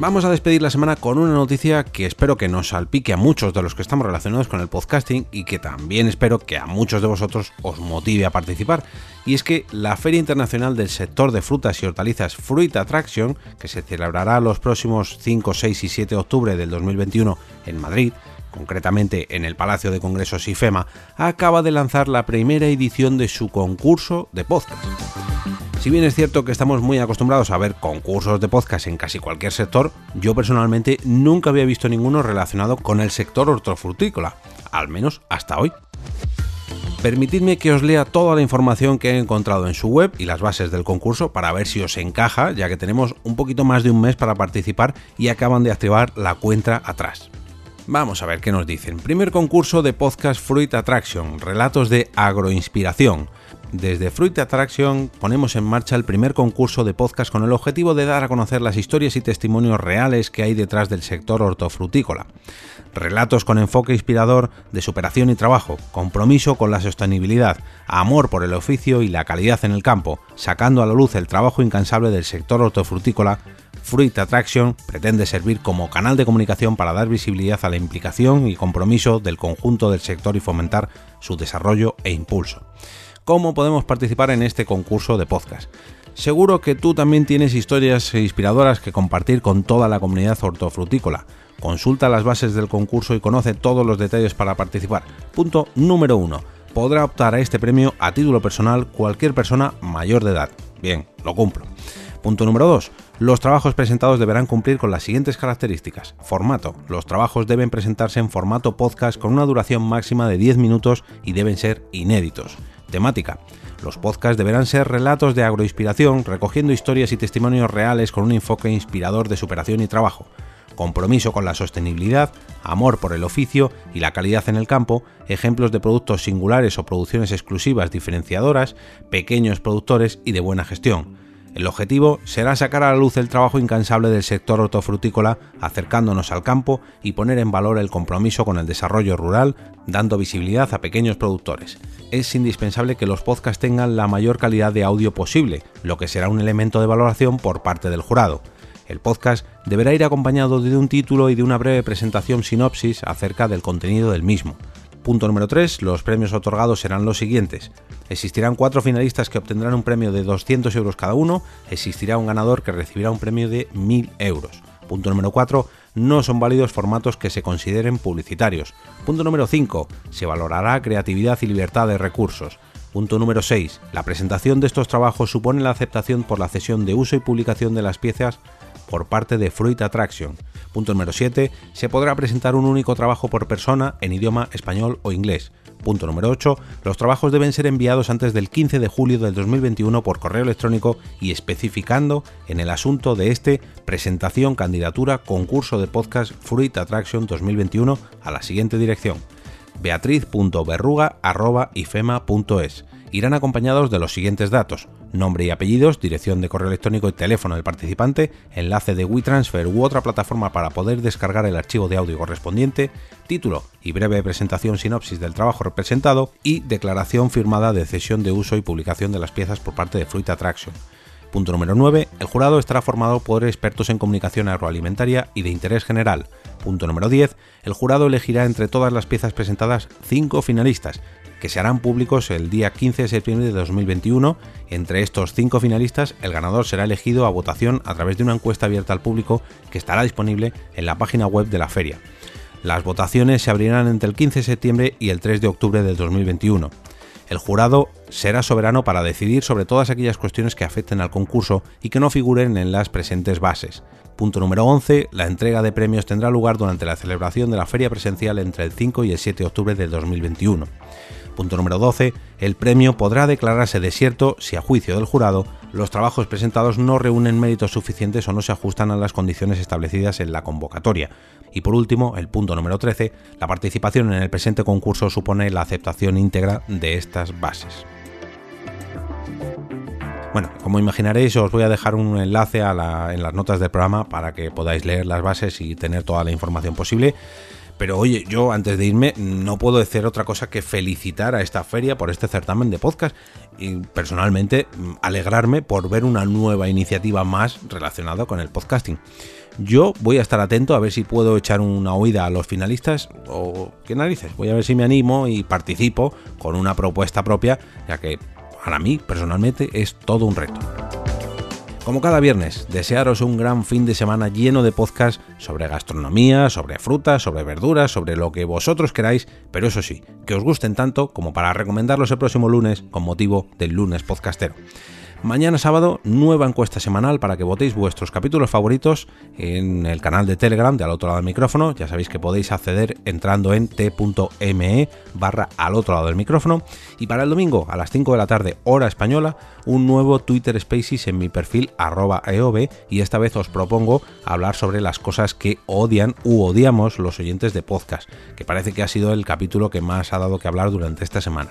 Vamos a despedir la semana con una noticia que espero que nos salpique a muchos de los que estamos relacionados con el podcasting y que también espero que a muchos de vosotros os motive a participar. Y es que la Feria Internacional del Sector de Frutas y Hortalizas Fruit Attraction, que se celebrará los próximos 5, 6 y 7 de octubre del 2021 en Madrid, concretamente en el Palacio de Congresos IFEMA, acaba de lanzar la primera edición de su concurso de podcast. Si bien es cierto que estamos muy acostumbrados a ver concursos de podcast en casi cualquier sector, yo personalmente nunca había visto ninguno relacionado con el sector hortofrutícola, al menos hasta hoy. Permitidme que os lea toda la información que he encontrado en su web y las bases del concurso para ver si os encaja, ya que tenemos un poquito más de un mes para participar y acaban de activar la cuenta atrás. Vamos a ver qué nos dicen. Primer concurso de podcast Fruit Attraction, relatos de agroinspiración. Desde Fruit Attraction ponemos en marcha el primer concurso de podcast con el objetivo de dar a conocer las historias y testimonios reales que hay detrás del sector hortofrutícola. Relatos con enfoque inspirador de superación y trabajo, compromiso con la sostenibilidad, amor por el oficio y la calidad en el campo, sacando a la luz el trabajo incansable del sector hortofrutícola Fruit Attraction pretende servir como canal de comunicación para dar visibilidad a la implicación y compromiso del conjunto del sector y fomentar su desarrollo e impulso cómo podemos participar en este concurso de podcast. Seguro que tú también tienes historias inspiradoras que compartir con toda la comunidad hortofrutícola. Consulta las bases del concurso y conoce todos los detalles para participar. Punto número 1. Podrá optar a este premio a título personal cualquier persona mayor de edad. Bien, lo cumplo. Punto número 2. Los trabajos presentados deberán cumplir con las siguientes características. Formato. Los trabajos deben presentarse en formato podcast con una duración máxima de 10 minutos y deben ser inéditos. Temática. Los podcasts deberán ser relatos de agroinspiración, recogiendo historias y testimonios reales con un enfoque inspirador de superación y trabajo, compromiso con la sostenibilidad, amor por el oficio y la calidad en el campo, ejemplos de productos singulares o producciones exclusivas diferenciadoras, pequeños productores y de buena gestión el objetivo será sacar a la luz el trabajo incansable del sector hortofrutícola, acercándonos al campo y poner en valor el compromiso con el desarrollo rural, dando visibilidad a pequeños productores. Es indispensable que los podcasts tengan la mayor calidad de audio posible, lo que será un elemento de valoración por parte del jurado. El podcast deberá ir acompañado de un título y de una breve presentación sinopsis acerca del contenido del mismo. Punto número 3. Los premios otorgados serán los siguientes. Existirán cuatro finalistas que obtendrán un premio de 200 euros cada uno. Existirá un ganador que recibirá un premio de 1000 euros. Punto número 4. No son válidos formatos que se consideren publicitarios. Punto número 5. Se valorará creatividad y libertad de recursos. Punto número 6. La presentación de estos trabajos supone la aceptación por la cesión de uso y publicación de las piezas por parte de Fruit Attraction. Punto número 7. Se podrá presentar un único trabajo por persona en idioma español o inglés. Punto número 8. Los trabajos deben ser enviados antes del 15 de julio del 2021 por correo electrónico y especificando en el asunto de este presentación, candidatura, concurso de podcast Fruit Attraction 2021 a la siguiente dirección beatriz.berruga.ifema.es. Irán acompañados de los siguientes datos: nombre y apellidos, dirección de correo electrónico y teléfono del participante, enlace de WeTransfer u otra plataforma para poder descargar el archivo de audio correspondiente, título y breve presentación sinopsis del trabajo representado y declaración firmada de cesión de uso y publicación de las piezas por parte de Fruit Attraction. Punto número 9. El jurado estará formado por expertos en comunicación agroalimentaria y de interés general. Punto número 10. El jurado elegirá entre todas las piezas presentadas 5 finalistas, que se harán públicos el día 15 de septiembre de 2021. Entre estos 5 finalistas, el ganador será elegido a votación a través de una encuesta abierta al público que estará disponible en la página web de la feria. Las votaciones se abrirán entre el 15 de septiembre y el 3 de octubre del 2021. El jurado será soberano para decidir sobre todas aquellas cuestiones que afecten al concurso y que no figuren en las presentes bases. Punto número 11. La entrega de premios tendrá lugar durante la celebración de la feria presencial entre el 5 y el 7 de octubre del 2021. Punto número 12. El premio podrá declararse desierto si a juicio del jurado los trabajos presentados no reúnen méritos suficientes o no se ajustan a las condiciones establecidas en la convocatoria. Y por último, el punto número 13, la participación en el presente concurso supone la aceptación íntegra de estas bases. Bueno, como imaginaréis, os voy a dejar un enlace en las notas del programa para que podáis leer las bases y tener toda la información posible. Pero oye, yo antes de irme no puedo decir otra cosa que felicitar a esta feria por este certamen de podcast y personalmente alegrarme por ver una nueva iniciativa más relacionada con el podcasting. Yo voy a estar atento a ver si puedo echar una oída a los finalistas o qué narices. Voy a ver si me animo y participo con una propuesta propia, ya que para mí personalmente es todo un reto. Como cada viernes, desearos un gran fin de semana lleno de podcasts sobre gastronomía, sobre frutas, sobre verduras, sobre lo que vosotros queráis, pero eso sí, que os gusten tanto como para recomendarlos el próximo lunes con motivo del lunes podcastero. Mañana sábado, nueva encuesta semanal para que votéis vuestros capítulos favoritos en el canal de Telegram de al otro lado del micrófono. Ya sabéis que podéis acceder entrando en t.me barra al otro lado del micrófono. Y para el domingo, a las 5 de la tarde, hora española, un nuevo Twitter Spaces en mi perfil arroba eov. Y esta vez os propongo hablar sobre las cosas que odian u odiamos los oyentes de podcast, que parece que ha sido el capítulo que más ha dado que hablar durante esta semana.